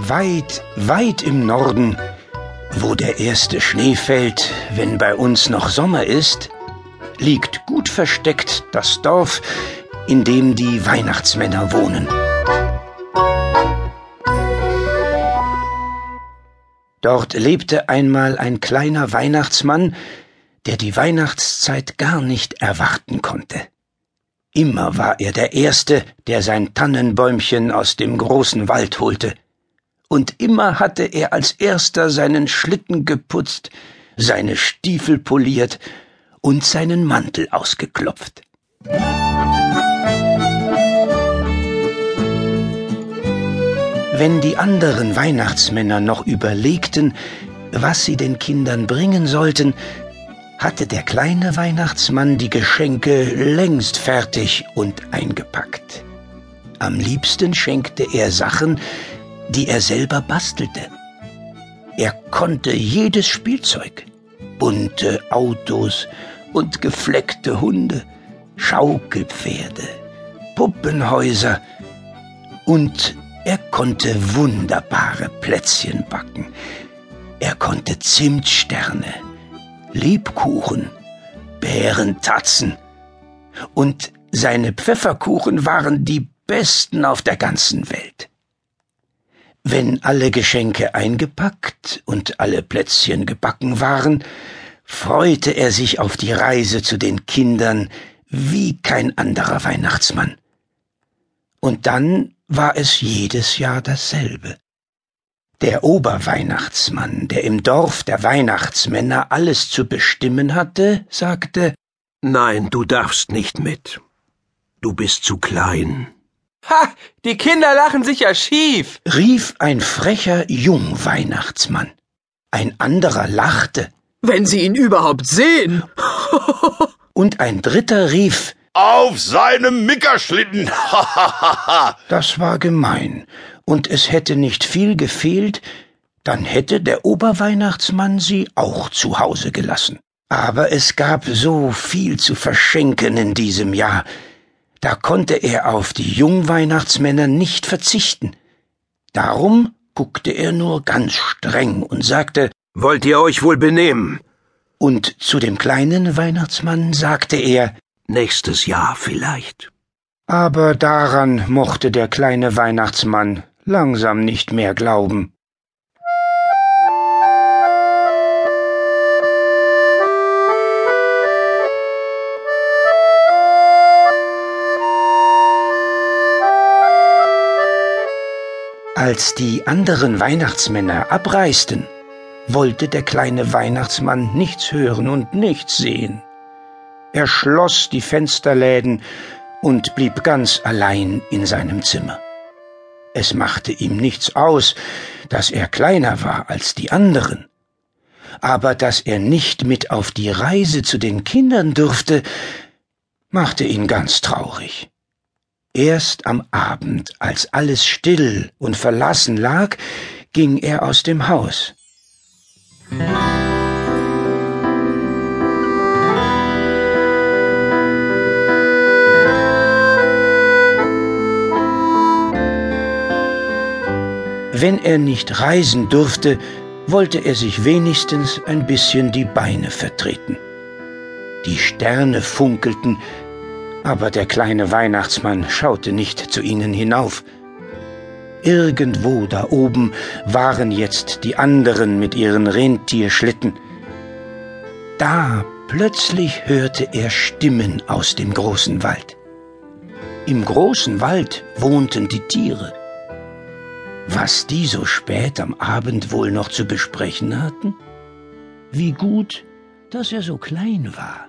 Weit, weit im Norden, wo der erste Schnee fällt, wenn bei uns noch Sommer ist, liegt gut versteckt das Dorf, in dem die Weihnachtsmänner wohnen. Dort lebte einmal ein kleiner Weihnachtsmann, der die Weihnachtszeit gar nicht erwarten konnte. Immer war er der Erste, der sein Tannenbäumchen aus dem großen Wald holte, und immer hatte er als Erster seinen Schlitten geputzt, seine Stiefel poliert und seinen Mantel ausgeklopft. Wenn die anderen Weihnachtsmänner noch überlegten, was sie den Kindern bringen sollten, hatte der kleine Weihnachtsmann die Geschenke längst fertig und eingepackt. Am liebsten schenkte er Sachen, die er selber bastelte. Er konnte jedes Spielzeug, bunte Autos und gefleckte Hunde, Schaukelpferde, Puppenhäuser und er konnte wunderbare Plätzchen backen. Er konnte Zimtsterne, Lebkuchen, Bärentatzen und seine Pfefferkuchen waren die besten auf der ganzen Welt. Wenn alle Geschenke eingepackt und alle Plätzchen gebacken waren, freute er sich auf die Reise zu den Kindern wie kein anderer Weihnachtsmann. Und dann war es jedes Jahr dasselbe. Der Oberweihnachtsmann, der im Dorf der Weihnachtsmänner alles zu bestimmen hatte, sagte Nein, du darfst nicht mit. Du bist zu klein. Ha, die Kinder lachen sich ja schief, rief ein frecher Jungweihnachtsmann. Ein anderer lachte. Wenn Sie ihn überhaupt sehen. Und ein dritter rief Auf seinem Mickerschlitten. das war gemein, und es hätte nicht viel gefehlt, dann hätte der Oberweihnachtsmann sie auch zu Hause gelassen. Aber es gab so viel zu verschenken in diesem Jahr, da konnte er auf die Jungweihnachtsmänner nicht verzichten. Darum guckte er nur ganz streng und sagte Wollt ihr euch wohl benehmen? Und zu dem kleinen Weihnachtsmann sagte er Nächstes Jahr vielleicht. Aber daran mochte der kleine Weihnachtsmann langsam nicht mehr glauben. Als die anderen Weihnachtsmänner abreisten, wollte der kleine Weihnachtsmann nichts hören und nichts sehen. Er schloss die Fensterläden und blieb ganz allein in seinem Zimmer. Es machte ihm nichts aus, dass er kleiner war als die anderen, aber dass er nicht mit auf die Reise zu den Kindern durfte, machte ihn ganz traurig. Erst am Abend, als alles still und verlassen lag, ging er aus dem Haus. Wenn er nicht reisen durfte, wollte er sich wenigstens ein bisschen die Beine vertreten. Die Sterne funkelten, aber der kleine Weihnachtsmann schaute nicht zu ihnen hinauf. Irgendwo da oben waren jetzt die anderen mit ihren Rentierschlitten. Da plötzlich hörte er Stimmen aus dem großen Wald. Im großen Wald wohnten die Tiere. Was die so spät am Abend wohl noch zu besprechen hatten? Wie gut, dass er so klein war.